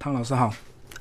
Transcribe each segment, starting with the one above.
汤老师好，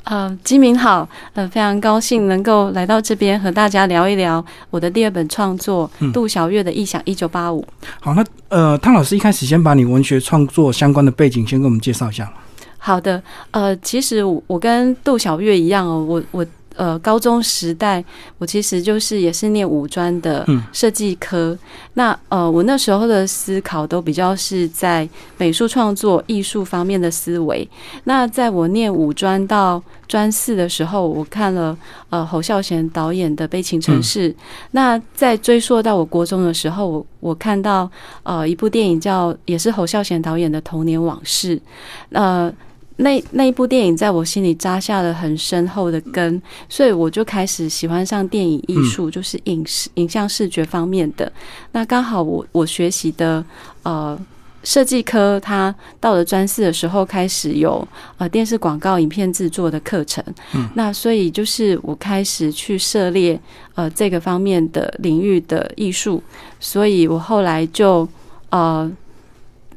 呃，金明好，呃，非常高兴能够来到这边和大家聊一聊我的第二本创作嗯《杜小月的异想一九八五》。好，那呃，汤老师一开始先把你文学创作相关的背景先给我们介绍一下。好的，呃，其实我我跟杜小月一样哦，我我呃高中时代我其实就是也是念五专的嗯设计科，那呃我那时候的思考都比较是在美术创作、艺术方面的思维。那在我念五专到专四的时候，我看了呃侯孝贤导演的《悲情城市》那在追溯到我国中的时候，我我看到呃一部电影叫也是侯孝贤导演的《童年往事》，呃。那那一部电影在我心里扎下了很深厚的根，所以我就开始喜欢上电影艺术，就是影视、影像视觉方面的。那刚好我我学习的呃设计科，它到了专四的时候开始有呃电视广告、影片制作的课程。嗯，那所以就是我开始去涉猎呃这个方面的领域的艺术，所以我后来就呃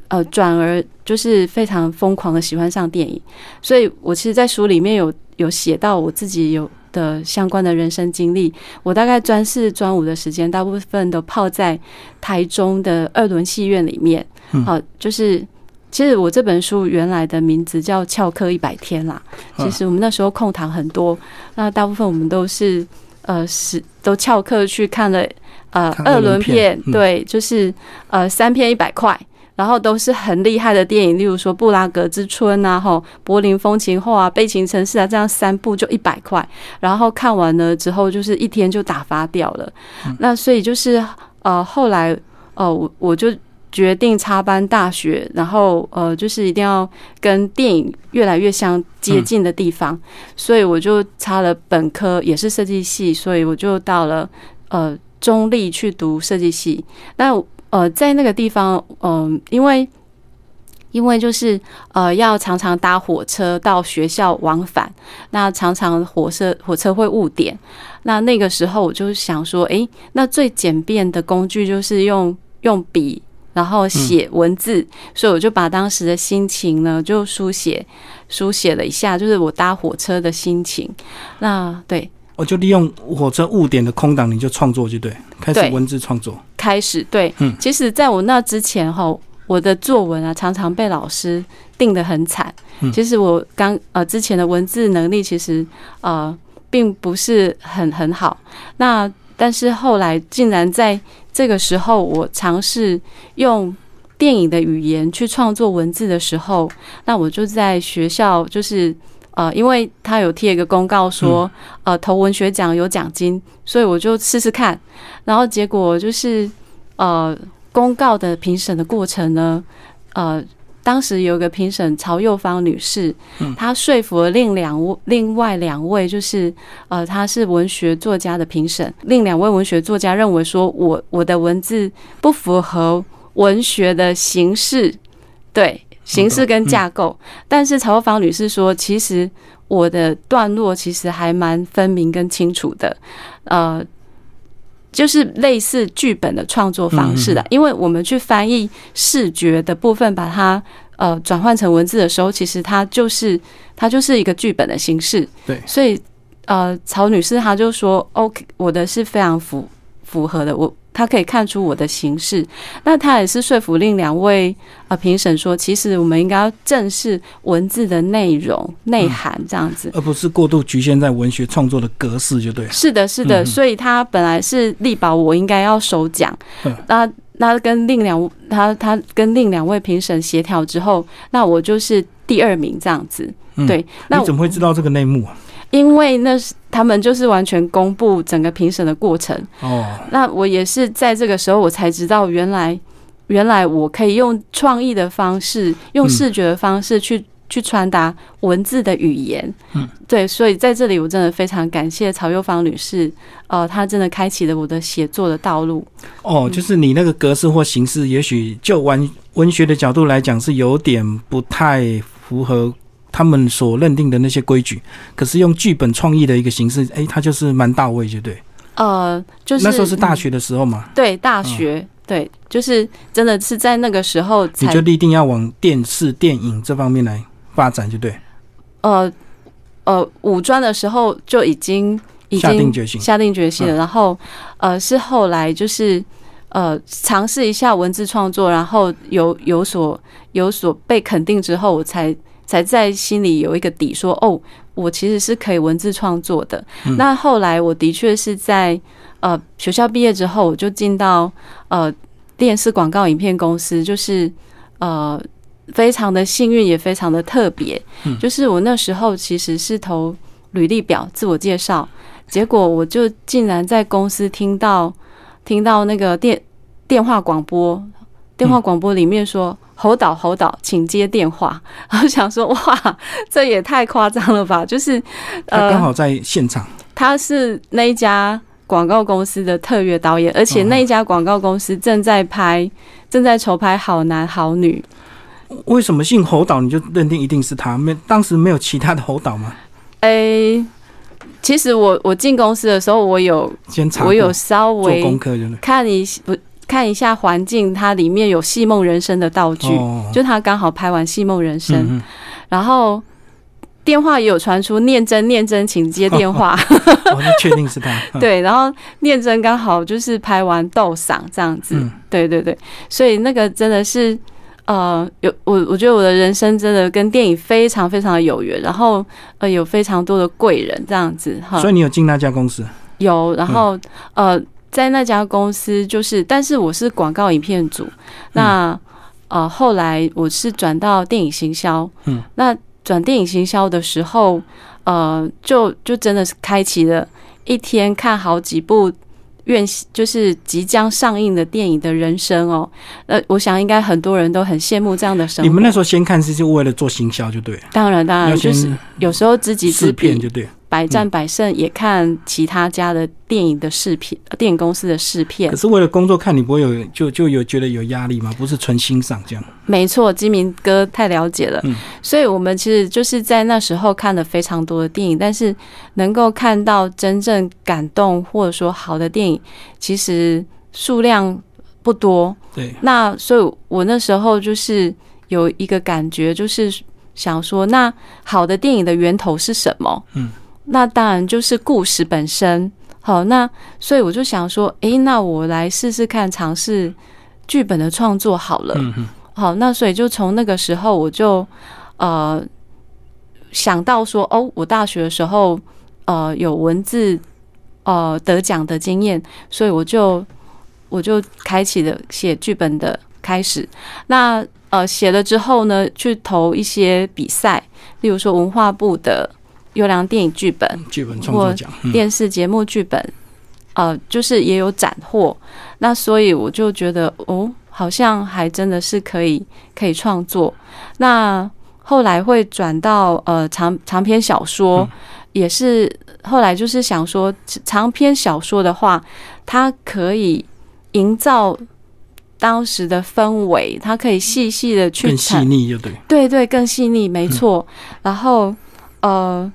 呃转而就是非常疯狂的喜欢上电影，所以我其实，在书里面有有写到我自己有的相关的人生经历。我大概专四、专五的时间，大部分都泡在台中的二轮戏院里面。嗯好、就是其实我这本书原来的名字叫《翘课一百天》啦。嗯其实我们那时候空堂很多，那大部分我们都是呃是都翘课去看了呃二二轮轮片片，嗯对，就是呃三片一百块。然后都是很厉害的电影，例如说《布拉格之春》啊，吼《柏林风情后》啊，《悲情城市》啊，这样三部就一百块。然后看完了之后，就是一天就打发掉了。那所以就是呃，后来呃，我我就决定插班大学，然后呃，就是一定要跟电影越来越相接近的地方，所以我就插了本科，也是设计系，所以我就到了呃中立去读设计系。那呃，在那个地方，嗯、因为因为就是呃，要常常搭火车到学校往返，那常常火车火车会误点。那那个时候我就想说，诶，那最简便的工具就是用用笔，然后写文字，所以我就把当时的心情呢就书写书写了一下，就是我搭火车的心情。那对，我就利用火车误点的空档，你就创作就对，开始文字创作。开始对，嗯其实在我那之前哈，我的作文啊常常被老师定得很惨。嗯其实我刚呃之前的文字能力其实呃并不是很很好，那但是后来竟然在这个时候，我尝试用电影的语言去创作文字的时候，那我就在学校就是。呃，因为他有贴一个公告说，呃，投文学奖有奖金，所以我就试试看。然后结果就是，呃，公告的评审的过程呢，呃，当时有一个评审曹幼芳女士，她说服了另两位另外两位，就是呃，她是文学作家的评审，另两位文学作家认为说我我的文字不符合文学的形式，对形式跟架构，但是曹芳女士说，其实我的段落其实还蛮分明跟清楚的，呃。就是类似剧本的创作方式的，因为我们去翻译视觉的部分，把它呃转换成文字的时候，其实它就是它就是一个剧本的形式。对所以呃，曹女士她就说，OK，我的是非常符符合的，我她可以看出我的形式。那他也是说服另两位啊评审说，其实我们应该要正视文字的内容内涵这样子。而不是过度局限在文学创作的格式，就对了。是的，是的，嗯所以他本来是力保我应该要首奖嗯，那那跟另两他他跟另两位评审协调之后，那我就是第二名这样子。嗯对，那你怎么会知道这个内幕啊？因为那是他们就是完全公布整个评审的过程，哦，那我也是在这个时候我才知道，原来原来我可以用创意的方式，用视觉的方式去。去传达文字的语言，嗯，对，所以在这里我真的非常感谢曹幼芳女士，呃，她真的开启了我的写作的道路。哦，就是你那个格式或形式，也许就文文学的角度来讲是有点不太符合他们所认定的那些规矩，可是用剧本创意的一个形式，哎，它就是蛮到位，就对。呃，就是那时候是大嗯学的时候嘛，对大学，对，就是真的是在那个时候你就立定要往电视、电影这方面来发展，就对。呃呃五专的时候就已经已下定经决心，下定决心了，嗯然后呃是后来就是呃尝试一下文字创作，然后有有所有所被肯定之后，我才才在心里有一个底说，哦，我其实是可以文字创作的。嗯那后来我的确是在呃学校毕业之后，我就进到呃电视广告影片公司，就是呃。非常的幸运，也非常的特别。嗯就是我那时候其实是投履历表、自我介绍，结果我就竟然在公司听到听到那个电电话广播，电话广播里面说。侯导，侯导，请接电话。然后想说，哇，这也太夸张了吧！就是，呃，他刚好在现场，他是那一家广告公司的特约导演，而且那一家广告公司正在拍，正在筹拍《好男好女》。为什么姓侯导你就认定一定是他？没，当时没有其他的侯导吗？诶、其实我我进公司的时候，我有我有稍微做微功课，就看一不看一下环境，它里面有《戏梦人生》的道具，哦，就他刚好拍完《戏梦人生》嗯然后电话也有传出念真念真，请接电话。嗯，哦，那确定是他，嗯，对，然后念真刚好就是拍完斗赏这样子，嗯。对对对，所以那个真的是。呃，有我，我觉得我的人生真的跟电影非常非常的有缘，然后呃有非常多的贵人这样子哈。所以你有进那家公司，有，然后、呃，在那家公司就是，但是我是广告影片组，那、呃后来我是转到电影行销，嗯，那转电影行销的时候，呃，就就真的是开启了一天看好几部。院就是即将上映的电影的人生哦，呃，我想应该很多人都很羡慕这样的生活。你们那时候先看是就为了做行销就对了，当然当然就是有时候知己知彼，就对了。百战百胜，也看其他家的电影的试片，呃电影公司的视片可。是为了工作看，你不会有就就有觉得有压力吗？不是纯欣赏这样。没错，金明哥太了解了，嗯所以我们其实就是在那时候看了非常多的电影，但是能够看到真正感动或者说好的电影，其实数量不多。对，那所以我那时候就是有一个感觉，就是想说，那好的电影的源头是什么？嗯，那当然就是故事本身。好，那所以我就想说，诶，那我来试试看，尝试剧本的创作好了。嗯嗯好，那所以就从那个时候我就呃想到说，哦，我大学的时候呃有文字呃得奖的经验，所以我就我就开启了写剧本的开始。那呃写了之后呢，去投一些比赛，例如说文化部的优良电影剧本、剧本创作奖，嗯电视节目剧本，呃，就是也有斩获。那所以我就觉得，哦，好像还真的是可以可以创作。那后来会转到呃长长篇小说，嗯也是后来就是想说，长篇小说的话，它可以营造当时的氛围，它可以细细的去更细腻就对。对对，更细腻，没错。然后呃，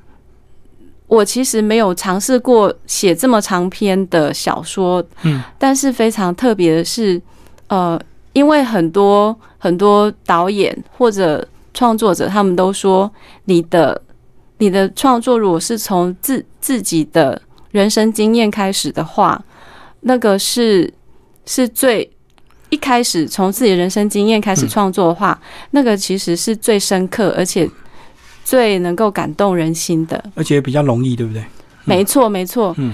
我其实没有尝试过写这么长篇的小说，嗯，但是非常特别的是，呃，因为很多很多导演或者创作者，他们都说你的你的创作如果是从自自己的人生经验开始的话，那个是是最。一开始从自己的人生经验开始嗯创作的话，那个其实是最深刻，而且最能够感动人心的。而且比较容易，对不对？没错，没错。嗯，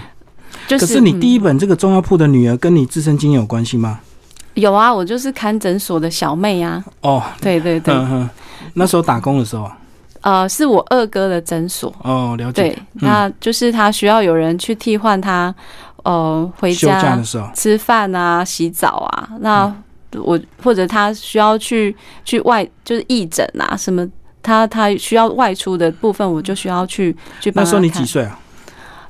就是可是你第一嗯本这个中药铺的女儿跟你自身经验有关系吗？有啊，我就是看诊所的小妹啊。哦，对对对，嗯哼，那时候打工的时候啊，呃，是我二哥的诊所。哦，了解。对，那就是他需要有人去替换他，呃，回家的时候，吃饭啊、洗澡啊。那我或者他需要去去外就是义诊啊什么。他他需要外出的部分，我就需要去去帮他那时候你几岁啊？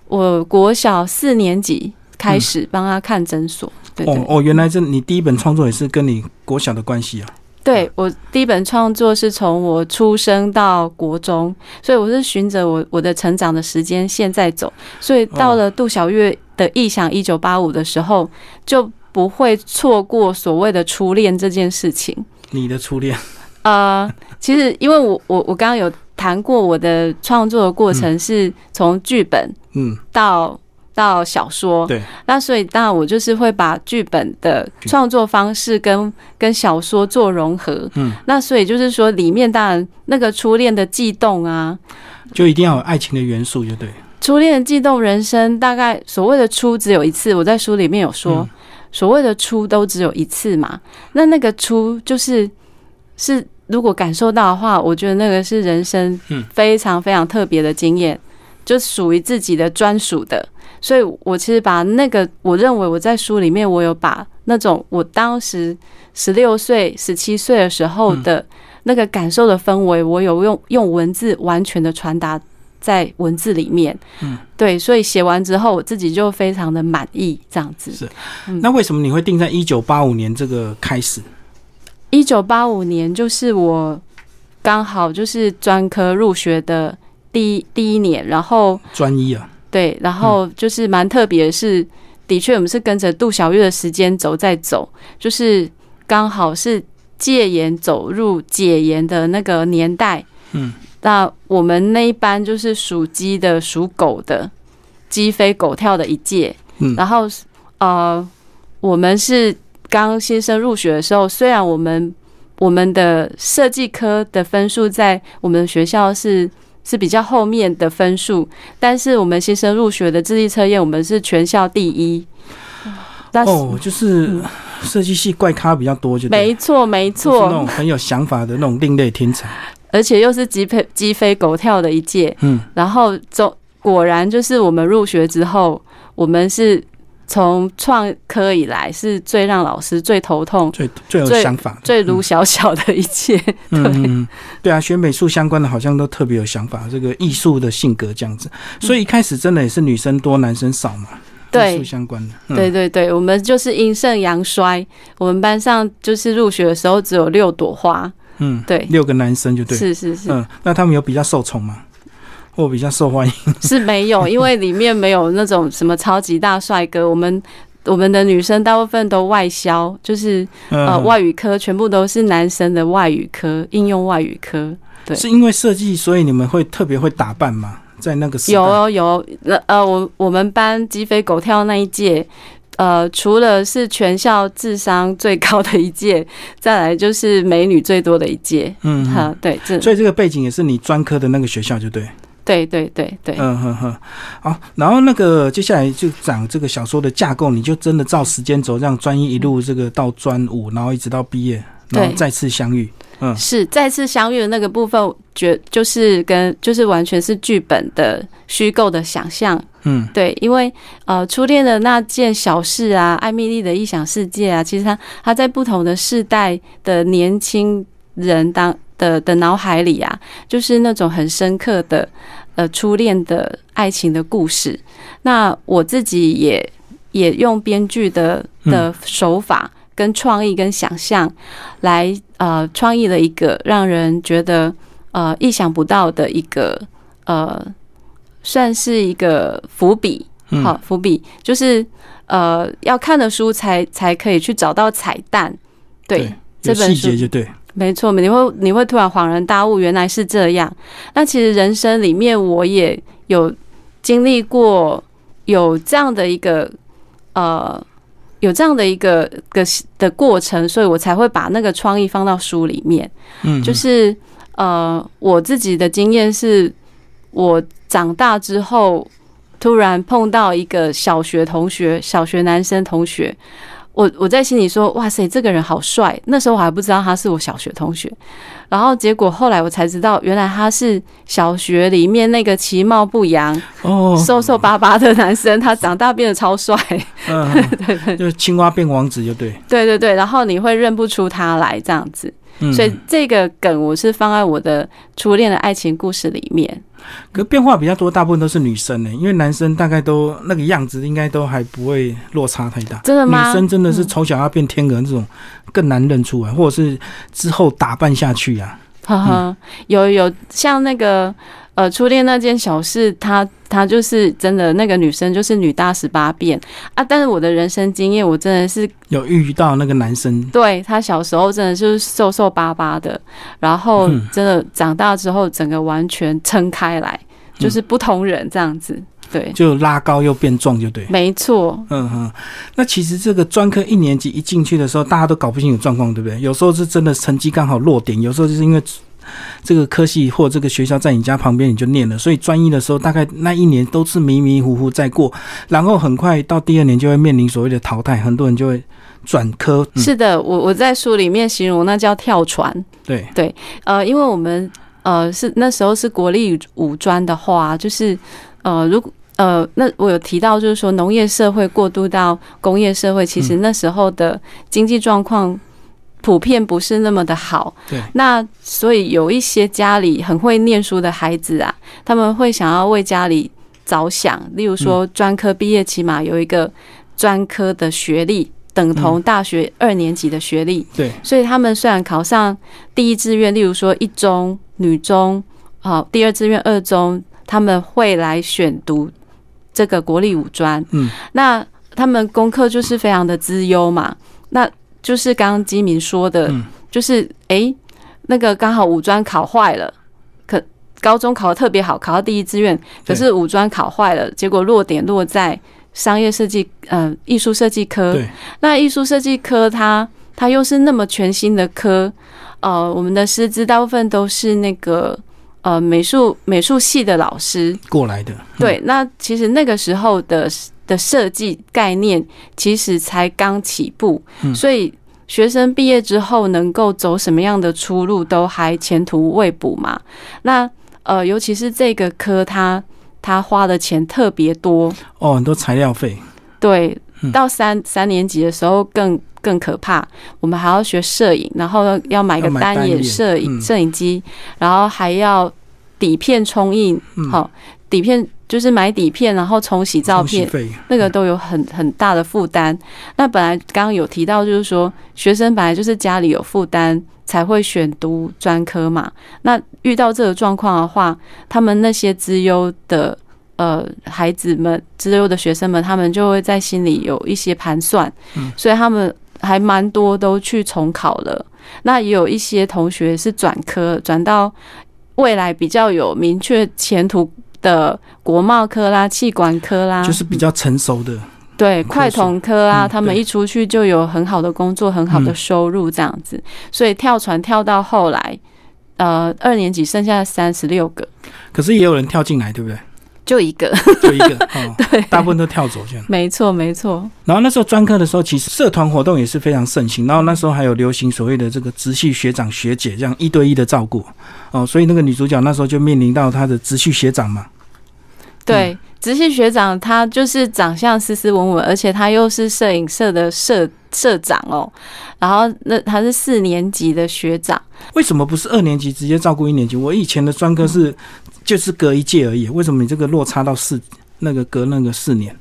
我国小四年级开始帮他看诊所，哦哦，原来这你第一本创作也是跟你国小的关系啊。对我第一本创作是从我出生到国中，所以我是循着我我的成长的时间线在走，所以到了杜小月的《异想一九八五》的时候，就不会错过所谓的初恋这件事情。你的初恋，呃，其实因为我我我刚刚有谈过我的创作的过程是从剧本嗯，到到小说，对，那所以当然我就是会把剧本的创作方式跟跟小说做融合，嗯，那所以就是说里面当然那个初恋的悸动啊，就一定要有爱情的元素，就对。初恋的悸动人生，大概所谓的初只有一次，我在书里面有说，嗯所谓的初都只有一次嘛。那那个初就是是如果感受到的话，我觉得那个是人生嗯非常非常特别的经验，就属于自己的专属的。所以我其实把那个，我认为我在书里面，我有把那种我当时十六岁、十七岁的时候的那个感受的氛围，我有用用文字完全的传达在文字里面。嗯，对，所以写完之后，我自己就非常的满意，这样子。是嗯那为什么你会定在一九八五年这个开始？一九八五年就是我刚好就是专科入学的第一第一年，然后专一啊，对，然后就是蛮特别的是，的确我们是跟着杜小月的时间轴在走，就是刚好是戒严走入解严的那个年代。嗯，那我们那一班就是属鸡的、属狗的，鸡飞狗跳的一届。嗯然后呃，我们是刚新生入学的时候，虽然我们我们的设计科的分数在我们学校是是比较后面的分数，但是我们新生入学的智力测验，我们是全校第一。哦，就是设计系怪咖比较多，就没错，没就是那错，种很有想法的那种另类天才。而且又是鸡飞鸡飞狗跳的一届。嗯，然后总果然就是我们入学之后，我们是从创科以来是最让老师最头痛、最最有想法，最如小小的一切。嗯嗯嗯，对啊，学美术相关的好像都特别有想法，这个艺术的性格这样子。所以一开始真的也是女生多，男生少嘛。对艺术相关的，嗯对对对，我们就是阴盛阳衰。我们班上就是入学的时候只有六朵花，嗯，对，六个男生就对，是是是，嗯，那他们有比较受宠吗？或比较受欢迎？是没有，因为里面没有那种什么超级大帅哥。我们我们的女生大部分都外销，就是呃嗯，外语科全部都是男生的外语科，应用外语科。对是因为设计，所以你们会特别会打扮吗？在那个时候，有哦有，那呃，我我们班鸡飞狗跳那一届，呃，除了是全校智商最高的一届，再来就是美女最多的一届。嗯，嗯哈，对，这所以这个背景也是你专科的那个学校，就对。对对对对，嗯哼哼，好，然后那个接下来就讲这个小说的架构，你就真的照时间轴，这样专一一路这个到专五，然后一直到毕业，然后对再次相遇。嗯是再次相遇的那个部分，觉就是跟就是完全是剧本的虚构的想象。嗯对，因为呃，初恋的那件小事啊，艾米丽的异想世界啊，其实它它在不同的世代的年轻人当的的脑海里啊，就是那种很深刻的呃初恋的爱情的故事。那我自己也也用编剧的的手法跟创意跟想象来呃创意了一个让人觉得呃意想不到的一个呃算是一个伏笔。嗯，好，伏笔就是呃，要看的书才才可以去找到彩蛋。对，这本书就对。没错，你会你会突然恍然大悟，原来是这样。那其实人生里面，我也有经历过有这样的一个呃，有这样的一个个的过程，所以我才会把那个创意放到书里面。嗯，就是呃，我自己的经验是，我长大之后突然碰到一个小学同学，小学男生同学，我我在心里说，哇塞，这个人好帅。那时候我还不知道他是我小学同学，然后结果后来我才知道，原来他是小学里面那个其貌不扬、哦，瘦瘦巴巴的男生，他长大变得超帅。嗯，嗯就是青蛙变王子就对。对对对，然后你会认不出他来这样子。嗯，所以这个梗我是放在我的初恋的爱情故事里面。可变化比较多，大部分都是女生呢，因为男生大概都那个样子，应该都还不会落差太大。真的吗？女生真的是从小要变天鹅这种更难认出来，或者是之后打扮下去啊。呵呵，有有像那个呃初恋那件小事，他他就是真的那个女生就是女大十八变。啊，但是我的人生经验，我真的是有遇到那个男生，对他小时候真的就是瘦瘦巴巴的，然后嗯。真的长大之后整个完全撑开来，就是不同人这样子，对，就拉高又变壮，就对。没错，嗯哼，那其实这个专科一年级一进去的时候，大家都搞不清楚状况，对不对？有时候是真的成绩刚好落点，有时候就是因为这个科系或这个学校在你家旁边，你就念了，所以专一的时候，大概那一年都是迷迷糊糊在过，然后很快到第二年就会面临所谓的淘汰，很多人就会转科。嗯、是的，我我在书里面形容那叫跳船，对，呃，因为我们呃是那时候是国立五专的话，就是呃如果。呃，那我有提到，就是说农业社会过渡到工业社会，其实那时候的经济状况普遍不是那么的好。对，那所以有一些家里很会念书的孩子啊，他们会想要为家里着想，例如说专科毕业起码有一个专科的学历，等同大学二年级的学历。对，所以他们虽然考上第一志愿，例如说一中、女中，好、第二志愿二中，他们会来选读这个国立五专。嗯，那他们功课就是非常的资优嘛，那就是刚刚基民说的，嗯。就是诶，那个刚好五专考坏了，可高中考的特别好，考到第一志愿，可是五专考坏了，结果落点落在商业设计，呃，艺术设计科。对，那艺术设计科它它又是那么全新的科，呃，我们的师资大部分都是那个呃美术美术系的老师，过来的。对，那其实那个时候的的设计概念其实才刚起步，嗯所以学生毕业之后能够走什么样的出路都还前途未卜嘛。那呃，尤其是这个科，他他花的钱特别多，哦，很多材料费。对嗯，到三三年级的时候更更可怕，我们还要学摄影，然后要买个单眼摄影嗯摄影机，然后还要底片冲印，嗯好、底片就是买底片，然后冲洗照片。那个都有很很大的负担。那本来刚刚有提到，就是说学生本来就是家里有负担才会选读专科嘛。那遇到这个状况的话，他们那些资优的呃孩子们、资优的学生们，他们就会在心里有一些盘算，嗯所以他们还蛮多都去重考了。那也有一些同学是转科，转到未来比较有明确前途的国贸科啦、气管科啦，就是比较成熟的，对，快统科啊，嗯他们一出去就有很好的工作、很好的嗯收入这样子，所以跳船跳到后来，呃，二年级剩下三十六个，可是也有人跳进来，对不对？就一个，就一个，哦，对，大部分都跳走这样。没错，没错，然后那时候专科的时候，其实社团活动也是非常盛行。然后那时候还有流行所谓的这个直系学长学姐这样一对一的照顾哦，所以那个女主角那时候就面临到她的直系学长嘛，对。直系学长他就是长相斯斯文文，而且他又是摄影社的社社长哦。然后那他是四年级的学长，为什么不是二年级直接照顾一年级？我以前的专科是就是隔一届而已，为什么你这个落差到四那个隔那个四年？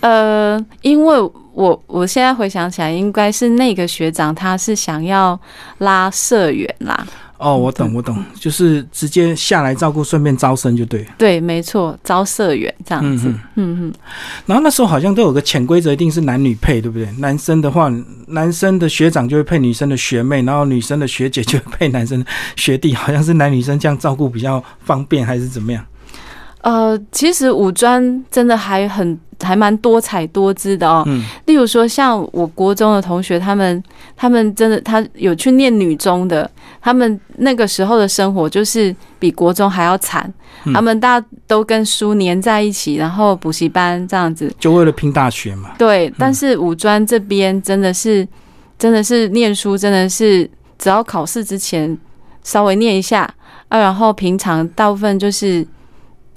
呃，因为我我现在回想起来，应该是那个学长他是想要拉社员啦，哦，我懂，我懂，就是直接下来照顾，顺便招生就对。对，没错，招社员这样子，嗯嗯嗯，然后那时候好像都有个潜规则，一定是男女配，对不对？男生的话，男生的学长就会配女生的学妹，然后女生的学姐就会配男生的学弟，好像是男女生这样照顾比较方便，还是怎么样？呃，其实五专真的还很还蛮多彩多姿的哦。嗯，例如说，像我国中的同学，他们他们真的他有去念女中的，他们那个时候的生活就是比国中还要惨，嗯他们大家都跟书黏在一起，然后补习班这样子。就为了拼大学嘛。对，但是五专这边真的是真的是念书，真的是只要考试之前稍微念一下啊，然后平常大部分就是。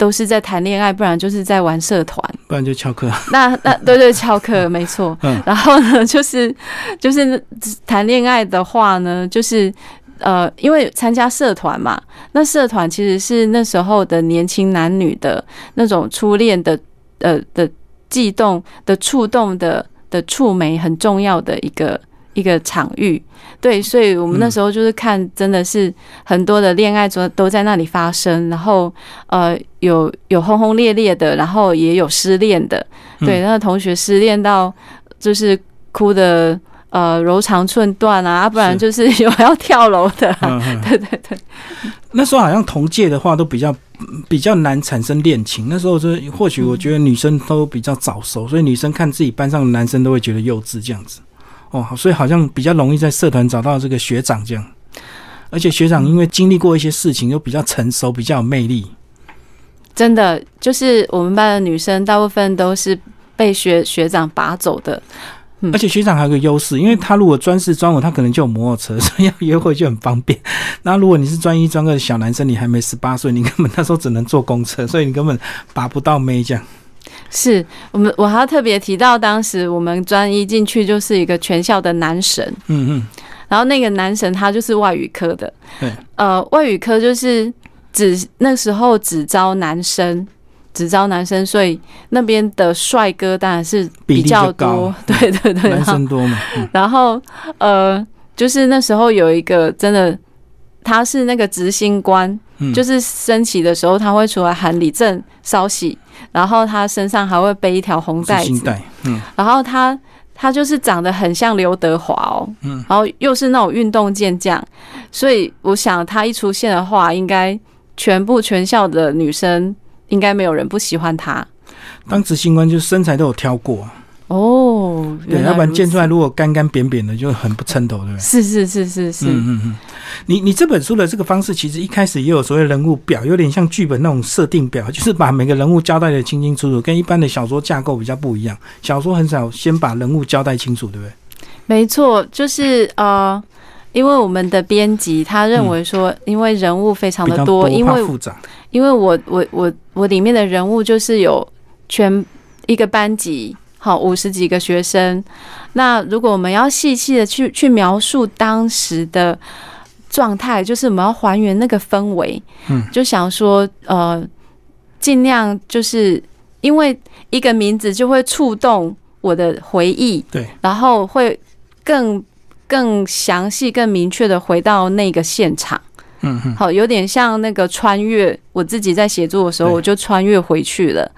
都是在谈恋爱，不然就是在玩社团。不然就翘课。那那对对翘课 没错。嗯然后呢，就是就是谈恋爱的话呢，就是呃，因为参加社团嘛，那社团其实是那时候的年轻男女的那种初恋的呃的悸动的触动的的触媒很重要的一个一个场域。对，所以我们那时候就是看，真的是很多的恋爱都都在那里发生，然后呃，有有轰轰烈烈的，然后也有失恋的。对，那个同学失恋到就是哭的呃柔肠寸断啊，不然就是有要跳楼的。对对对，那时候好像同届的话都比较比较难产生恋情。那时候就或许我觉得女生都比较早熟，所以女生看自己班上的男生都会觉得幼稚这样子。哦，所以好像比较容易在社团找到这个学长这样，而且学长因为经历过一些事情，又比较成熟，比较有魅力。真的，就是我们班的女生大部分都是被学学长拔走的。而且学长还有个优势，因为他如果专四专五，他可能就有摩托车，所以要约会就很方便。那如果你是专一专二的小男生，你还没十八岁，你根本那时候只能坐公车，所以你根本拔不到妹这样。是我们，我还要特别提到，当时我们专一进去就是一个全校的男神，嗯嗯，然后那个男神他就是外语科的，对，呃，外语科就是只那时候只招男生，只招男生，所以那边的帅哥当然是比较多，对对对，男生多嘛。然后呃，就是那时候有一个真的，他是那个执行官，就是升旗的时候他会出来喊李正稍息。然后他身上还会背一条红带子，嗯，然后他他就是长得很像刘德华哦，嗯，然后又是那种运动健将，所以我想他一出现的话，应该全部全校的女生应该没有人不喜欢他。当执行官就身材都有挑过。哦，对，要不然建出来如果干干扁扁的就很不称头，对不对？是是是是是，嗯嗯嗯。你你这本书的这个方式，其实一开始也有所谓人物表，有点像剧本那种设定表，就是把每个人物交代的清清楚楚，跟一般的小说架构比较不一样。小说很少先把人物交代清楚，对不对？没错，就是呃，因为我们的编辑他认为说，因为人物非常的多，因为复杂，因为我我我我里面的人物就是有全一个班级。好，五十几个学生。那如果我们要细细的去去描述当时的状态，就是我们要还原那个氛围。嗯，就想说，呃，尽量就是因为一个名字就会触动我的回忆，对，然后会更更详细、更明确的回到那个现场。嗯，好，有点像那个穿越。我自己在写作的时候，我就穿越回去了。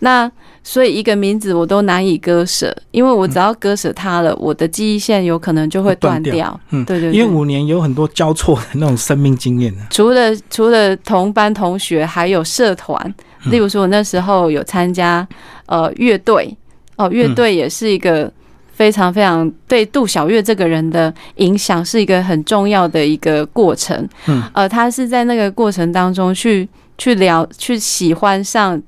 那所以一个名字我都难以割舍，因为我只要割舍它了，我的记忆线有可能就会断掉。嗯，对对。因为五年有很多交错的那种生命经验呢。除了除了同班同学，还有社团，例如说我那时候有参加呃乐队，哦，乐队也是一个非常非常对杜小月这个人的影响是一个很重要的一个过程。嗯，呃，他是在那个过程当中去去聊去喜欢上。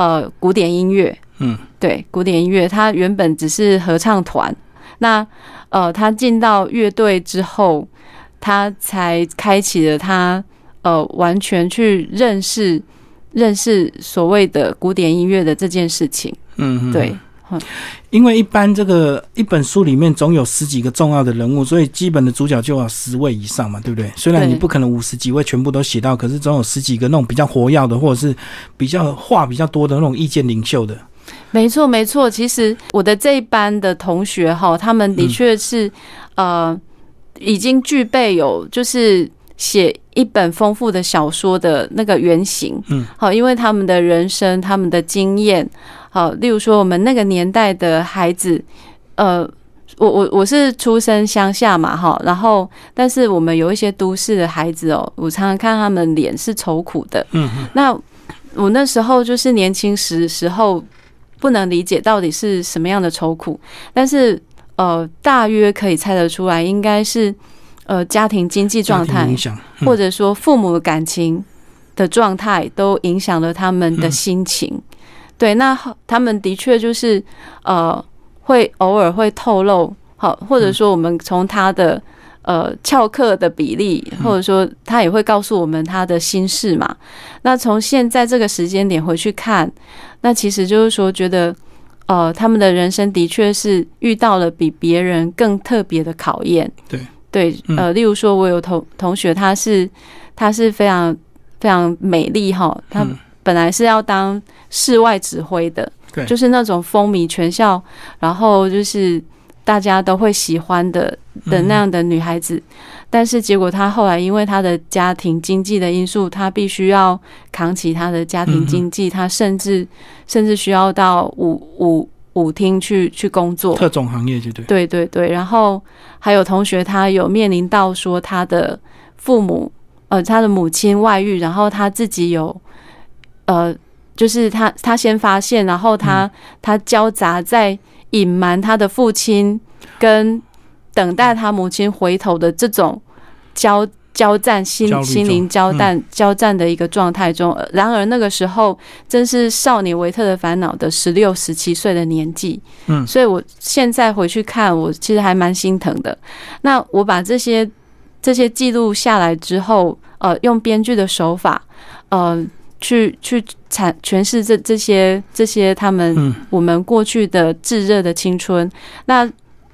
呃，古典音乐，嗯，对，古典音乐，他原本只是合唱团，那呃，他进到乐队之后，他才开启了他呃，完全去认识认识所谓的古典音乐的这件事情，嗯，对。因为一般这个一本书里面总有十几个重要的人物，所以基本的主角就要十位以上嘛，对不对？虽然你不可能五十几位全部都写到，可是总有十几个那种比较活跃的，或者是比较话比较多的那种意见领袖的。没错，没错。其实我的这一班的同学哈，他们的确是呃，已经具备有就是写一本丰富的小说的那个原型。嗯，好，因为他们的人生，他们的经验。好，例如说我们那个年代的孩子，呃，我我我是出生乡下嘛，哈，然后但是我们有一些都市的孩子哦，我常常看他们脸是愁苦的，嗯，那我那时候就是年轻时时候不能理解到底是什么样的愁苦，但是呃，大约可以猜得出来，应该是呃家庭经济状态，或者说父母的感情的状态都影响了他们的心情。对，那他们的确就是呃，会偶尔会透露，好，或者说我们从他的呃翘课的比例，或者说他也会告诉我们他的心事嘛。那从现在这个时间点回去看，那其实就是说，觉得呃，他们的人生的确是遇到了比别人更特别的考验。对对，呃，例如说，我有同同学，他是他是非常非常美丽哈，他。本来是要当室外指挥的，对，就是那种风靡全校，然后就是。大家都会喜欢的的那样的女孩子，但是结果她后来因为她的家庭经济的因素，她必须要扛起她的家庭经济，她甚至甚至需要到舞舞舞厅去去工作，特种行业就对。对对对，然后还有同学他有面临到说他的父母呃他的母亲外遇，然后他自己有呃就是他他先发现，然后他、他交杂在隐瞒他的父亲跟等待他母亲回头的这种交交战心心灵交战、交战的一个状态中。呃然而那个时候正是少年维特的烦恼的十六、十七岁的年纪，嗯所以我现在回去看，我其实还蛮心疼的。那我把这些这些记录下来之后，呃，用编剧的手法，呃，去去阐诠释这这些这些他们嗯我们过去的炙热的青春。那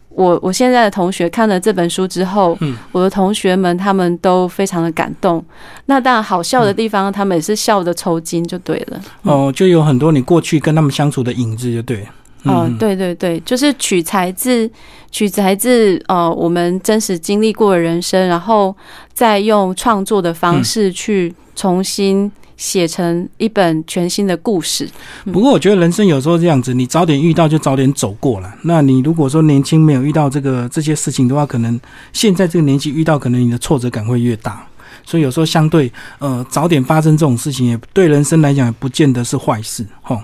我我现在的同学看了这本书之后，嗯我的同学们他们都非常的感动。那当然好笑的地方，他们也是笑的抽筋就对了。哦，就有很多你过去跟他们相处的影子，就对了。哦、对对对，就是取材自取材自呃我们真实经历过的人生，然后再用创作的方式去重新写成一本全新的故事。不过我觉得人生有时候这样子，你早点遇到就早点走过了。那你如果说年轻没有遇到这个这些事情的话，可能现在这个年纪遇到，可能你的挫折感会越大。所以有时候相对呃早点发生这种事情，也对人生来讲也不见得是坏事，吼。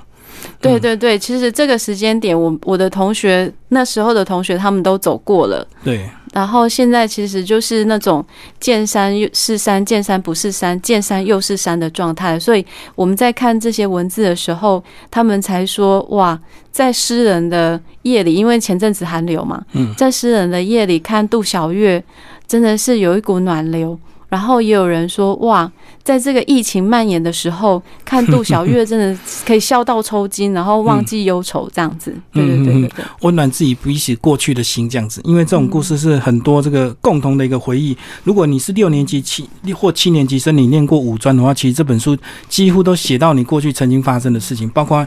对对对，其实这个时间点，我我的同学那时候的同学他们都走过了。对，然后现在其实就是那种见山又是山，见山不是山，见山又是山的状态。所以我们在看这些文字的时候，他们才说哇，在诗人的夜里，因为前阵子寒流嘛，嗯在诗人的夜里看杜小月，真的是有一股暖流。然后也有人说哇，在这个疫情蔓延的时候，看杜 小月真的可以笑到抽筋，然后忘记忧愁这样子。对对对对对。温暖自己彼此过去的心，这样子。因为这种故事是很多这个共同的一个回忆。如果你是六年级七或七年级生，你念过五专的话，其实这本书几乎都写到你过去曾经发生的事情，包括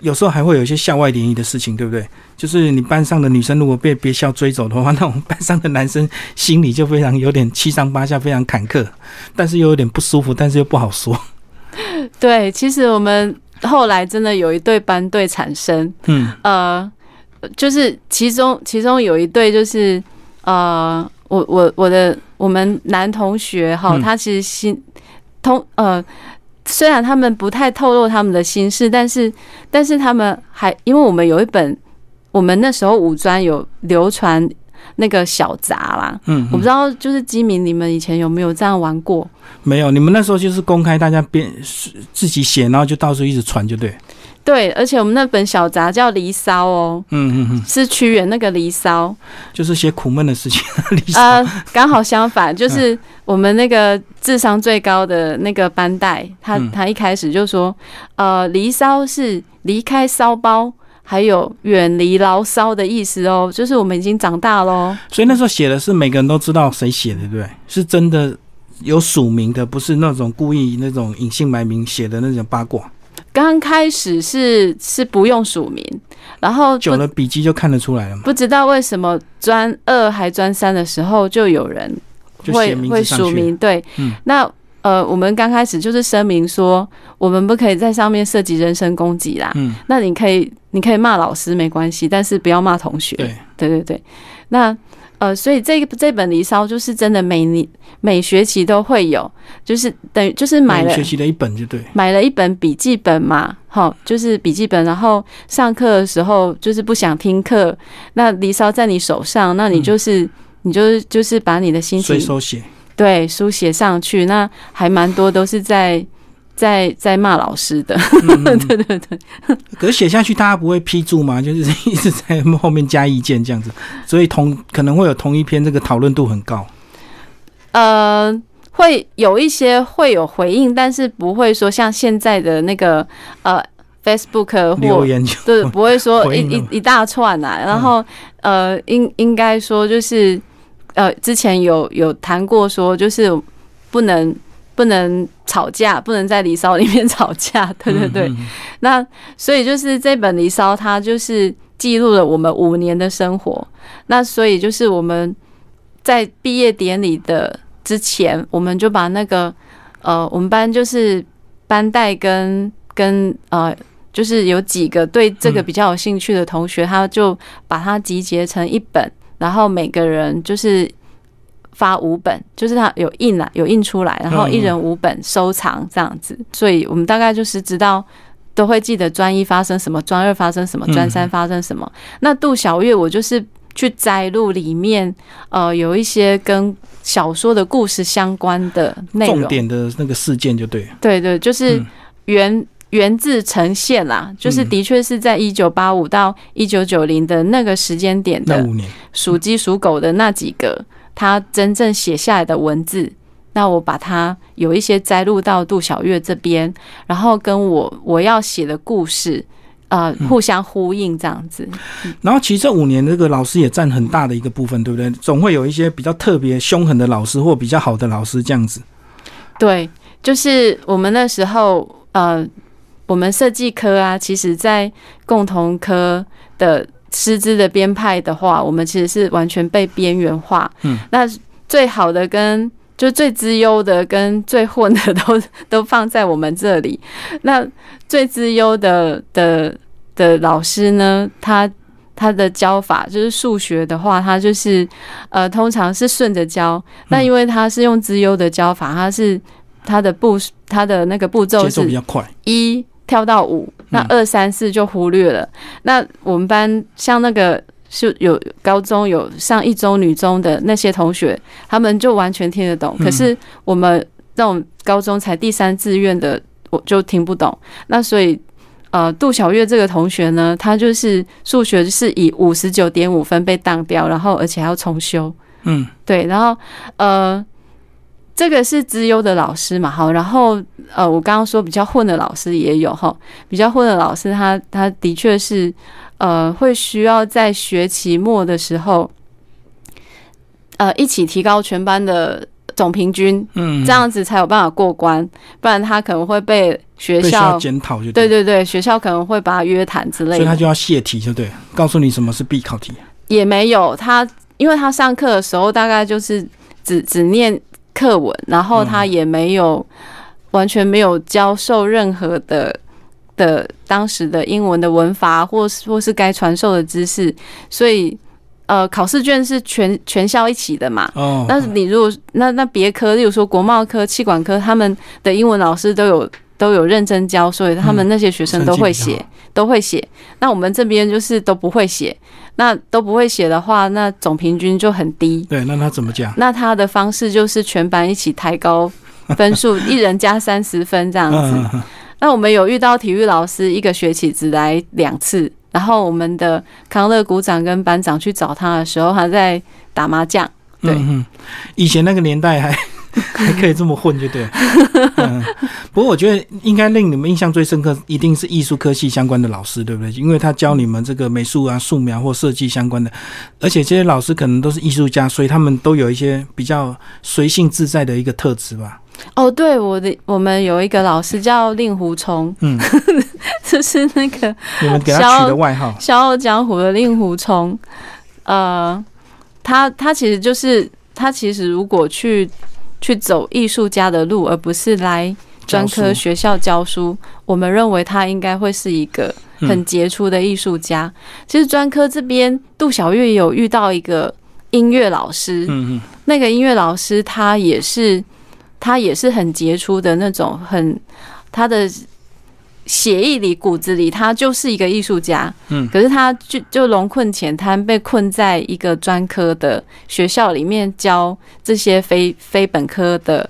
有时候还会有一些校外联谊的事情，对不对？就是你班上的女生如果被别校追走的话，那我们班上的男生心里就非常有点七上八下，非常坎坷，但是又有点不舒服，但是又不好说。对，其实我们后来真的有一对班队产生，嗯呃，就是其中其中有一对就是呃，我我我的我们男同学哈，嗯他其实心通呃。虽然他们不太透露他们的心事，但是但是他们还因为我们有一本，我们那时候五专有流传那个小杂啦，嗯，我不知道就是基民你们以前有没有这样玩过？没有，你们那时候就是公开，大家编自己写，然后就到处一直传，就对。对，而且我们那本小杂叫《离骚》哦，嗯嗯嗯，是屈原那个《离骚》。就是写苦闷的事情。离骚呃，刚好相反，就是我们那个智商最高的那个班代，他嗯他一开始就说，呃，离骚是离开骚包，还有远离牢骚的意思哦，就是我们已经长大喽。所以那时候写的是每个人都知道谁写的，对不对？是真的有署名的，不是那种故意那种隐姓埋名写的那种八卦。刚开始是是不用署名，然后久了笔记就看得出来了嘛，不知道为什么专二还专三的时候就有人会会。署名，对，嗯那呃，我们刚开始就是声明说，我们不可以在上面涉及人身攻击啦。嗯，那你可以，你可以骂老师没关系，但是不要骂同学。对，对对对那呃，所以这个这本《离骚》就是真的每年每学期都会有，就是等于就是买了学期的一本就对。买了一本笔记本嘛，好，就是笔记本，然后上课的时候就是不想听课，那离骚在你手上，那你就是、你就是就是把你的心情随手写，对书写上去，那还蛮多都是在在在骂老师的，对对对。可是写下去大家不会批注吗？就是 一直在后面加意见这样子，所以同可能会有同一篇这个讨论度很高。呃，会有一些会有回应，但是不会说像现在的那个呃 Facebook 或留言就对，不会说 一一一大串啊。然后呃，应应该说就是呃，之前有有谈过说，就是不能不能吵架，不能在离骚里面吵架。对 对对。那所以就是这本《离骚》，它就是记录了我们五年的生活。那所以就是我们在毕业典礼的之前，我们就把那个呃，我们班就是班带跟跟呃，就是有几个对这个比较有兴趣的同学，他就把它集结成一本，然后每个人就是发五本，就是它有印了，有印出来，然后一人五本收藏这样子。所以我们大概就是知道。都会记得专一发生什么，专二发生什么，专三发生什么。那杜小月，我就是去摘录里面，呃，有一些跟小说的故事相关的内容，重点的那个事件就对。对对，就是源源自呈现啦，就是的确是在一九八五到一九九零的那个时间点的属鸡属狗的那几个，他真正写下来的文字。那我把它有一些摘录到杜小月这边，然后跟我我要写的故事，呃，互相呼应这样子。然后其实这五年，这个老师也占很大的一个部分，对不对？总会有一些比较特别凶狠的老师，或比较好的老师这样子。对，就是我们那时候，呃，我们设计科啊，其实在共同科的师资的编派的话，我们其实是完全被边缘化。嗯，那最好的跟就最资优的跟最混的都都放在我们这里。那最资优的的的老师呢，他他的教法就是数学的话，他就是呃，通常是顺着教。那因为他是用资优的教法，他是他的步他的那个步骤是比较快，一跳到五，那二三四就忽略了。那我们班像那个。是有高中有上一中女中的那些同学，他们就完全听得懂。可是我们那种高中才第三志愿的，我就听不懂。那所以，呃，杜小月这个同学呢，他就是数学是以五十九点五分被当掉，然后而且还要重修。嗯，对。然后，呃，这个是资优的老师嘛？好，然后呃，我刚刚说比较混的老师也有哈，比较混的老师，他他的确是。呃，会需要在学期末的时候，呃，一起提高全班的总平均，嗯，这样子才有办法过关，不然他可能会被学校检讨，就对对对，学校可能会把他约谈之类的，所以他就要泄题，就对，告诉你什么是必考题。也没有他，因为他上课的时候大概就是只只念课文，然后他也没有完全没有教授任何的。的当时的英文的文法，或是或是该传授的知识，所以呃，考试卷是全全校一起的嘛。哦。但是你如果那那别科，例如说国贸科、气管科，他们的英文老师都有都有认真教，所以他们那些学生都会写，都会写。那我们这边就是都不会写，那都不会写的话，那总平均就很低。对，那他怎么讲？那他的方式就是全班一起抬高分数，一人加三十分这样子。那我们有遇到体育老师，一个学期只来两次。然后我们的康乐股长跟班长去找他的时候，他在打麻将。对，以前那个年代还 还可以这么混，就对。不过我觉得应该令你们印象最深刻，一定是艺术科系相关的老师，对不对？因为他教你们这个美术啊、素描或设计相关的，而且这些老师可能都是艺术家，所以他们都有一些比较随性自在的一个特质吧。哦，对，我的我们有一个老师叫令狐冲，嗯，就是那个你们给他取的外号《笑傲江湖》的令狐冲。呃，他他其实就是他其实如果去去走艺术家的路，而不是来专科学校教书，我们认为他应该会是一个很杰出的艺术家。其实专科这边，杜小月有遇到一个音乐老师，嗯嗯，那个音乐老师他也是。他也是很杰出的那种，很他的血液里、骨子里，他就是一个艺术家。嗯，可是他就就龙困浅滩，被困在一个专科的学校里面教这些非非本科的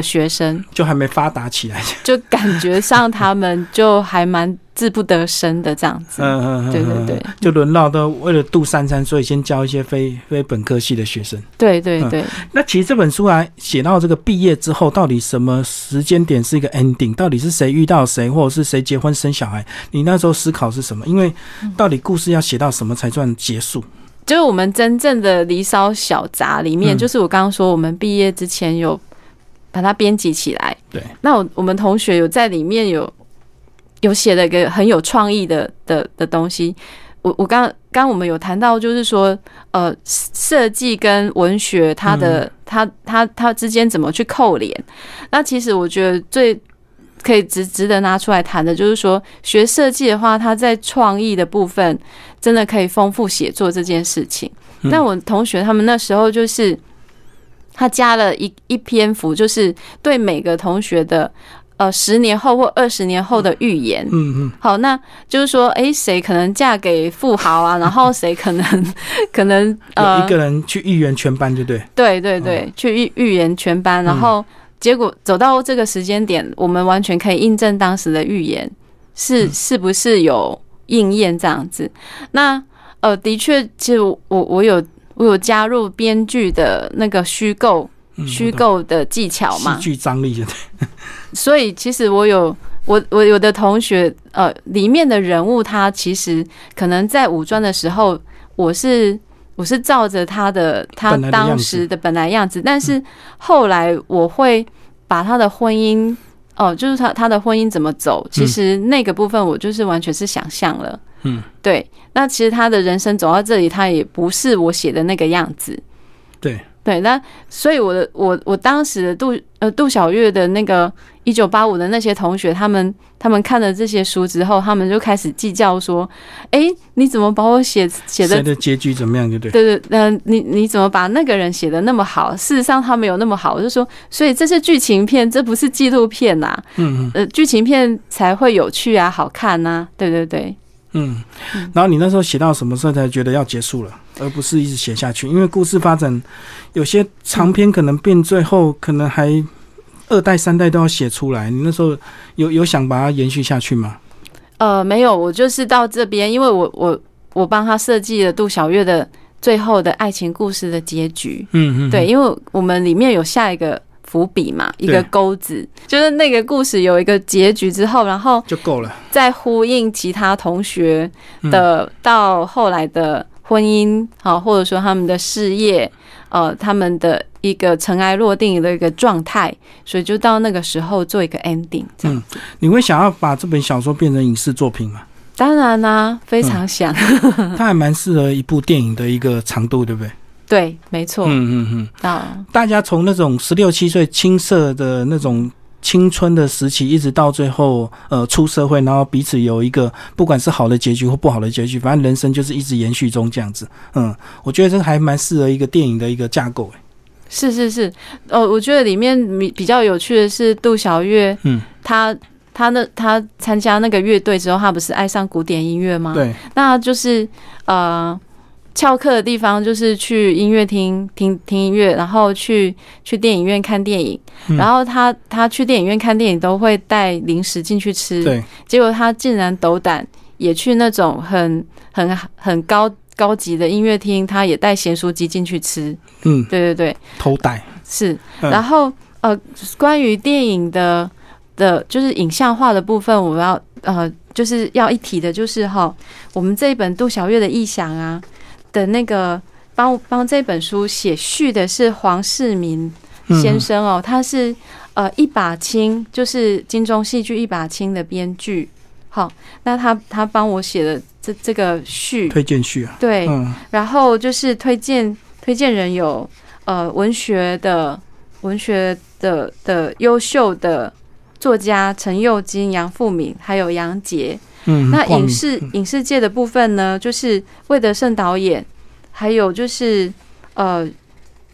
的学生，就还没发达起来，就感觉上他们就还蛮。自不得生的这样子，嗯嗯嗯，对对对，就轮到都为了杜珊珊，所以先教一些非非本科系的学生。对对对。那其实这本书啊，写到这个毕业之后，到底什么时间点是一个 ending？到底是谁遇到谁，或者是谁结婚生小孩？你那时候思考是什么？因为到底故事要写到什么才算结束？就是我们真正的《离骚小杂》里面，就是我刚刚说，我们毕业之前有把它编辑起来。对。那我我们同学有在里面有。有写了一个很有创意的的的东西，我我刚刚我们有谈到，就是说，呃，设计跟文学它的它它它之间怎么去扣连？那其实我觉得最可以值值得拿出来谈的，就是说，学设计的话，它在创意的部分真的可以丰富写作这件事情。那我同学他们那时候就是他加了一一篇幅，就是对每个同学的。呃，十年后或二十年后的预言，嗯嗯，好，那就是说，哎，谁可能嫁给富豪啊？然后谁可能 可能呃，一个人去预言全班，对不对？对对对，去预预言全班，然后结果走到这个时间点，我们完全可以印证当时的预言是是不是有应验这样子？那呃，的确，其实我我有我有加入编剧的那个虚构。虚构的技巧嘛，戏剧张力，所以其实我有我我有的同学，呃，里面的人物他其实可能在武装的时候，我是我是照着他的他当时的本来样子，但是后来我会把他的婚姻，哦，就是他他的婚姻怎么走，其实那个部分我就是完全是想象了，嗯，对，那其实他的人生走到这里，他也不是我写的那个样子，对。对，那所以我的我我当时的杜呃杜小月的那个一九八五的那些同学，他们他们看了这些书之后，他们就开始计较说：“哎，你怎么把我写写的结局怎么样？就对？对对，嗯，你你怎么把那个人写的那么好？事实上他没有那么好。我就说，所以这是剧情片，这不是纪录片呐。嗯嗯，呃，剧情片才会有趣啊，好看呐。对对对。嗯，然后你那时候写到什么时候才觉得要结束了，而不是一直写下去？因为故事发展有些长篇可能变最后可能还二代三代都要写出来。你那时候有有想把它延续下去吗？呃，没有，我就是到这边，因为我我我帮他设计了杜小月的最后的爱情故事的结局。嗯嗯，对，因为我们里面有下一个。伏笔嘛，一个钩子，就是那个故事有一个结局之后，然后就够了。再呼应其他同学的到后来的婚姻，好，或者说他们的事业，呃，他们的一个尘埃落定的一个状态，所以就到那个时候做一个 ending。嗯，你会想要把这本小说变成影视作品吗？当然啦，非常想。它还蛮适合一部电影的一个长度，对不对？对，没错。嗯嗯嗯。啊，大家从那种十六七岁青涩的那种青春的时期，一直到最后呃出社会，然后彼此有一个不管是好的结局或不好的结局，反正人生就是一直延续中这样子。嗯，我觉得这个还蛮适合一个电影的一个架构。是是是，哦，我觉得里面比比较有趣的是杜小月，嗯，她她那她参加那个乐队之后，她不是爱上古典音乐吗？对，那就是呃。翘课的地方就是去音乐厅听听音乐，然后去去电影院看电影。然后他他去电影院看电影都会带零食进去吃。对，结果他竟然斗胆也去那种很很很高高级的音乐厅，他也带咸酥鸡进去吃。嗯，对对对，偷带是。然后呃，关于电影的的，就是影像化的部分，我要呃就是要一提的，就是哈，我们这一本杜小月的异想啊。的那个帮帮这本书写序的是黄世民先生哦，他是呃一把青，就是金钟戏剧一把青的编剧。好，那他他帮我写的这这个序推荐序啊，对，然后就是推荐推荐人有呃文学的文学的的优秀的作家陈佑金、杨富敏，还有杨杰。嗯，那影视影视界的部分呢，就是魏德胜导演，还有就是呃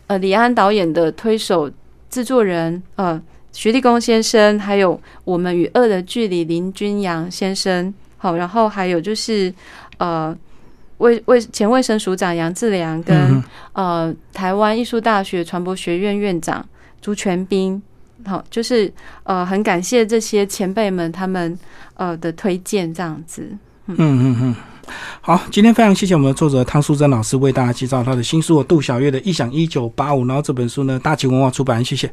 呃李安导演的推手制作人呃徐立功先生，还有我们与恶的距离林君阳先生，好，然后还有就是呃卫卫前卫生署长杨志良跟呃台湾艺术大学传播学院院长朱全斌。好，就是呃，很感谢这些前辈们他们呃的推荐，这样子。嗯嗯嗯，好，今天非常谢谢我们的作者汤淑珍老师为大家介绍他的新书《杜小月的异想一九八五》，然后这本书呢，大旗文化出版，谢谢。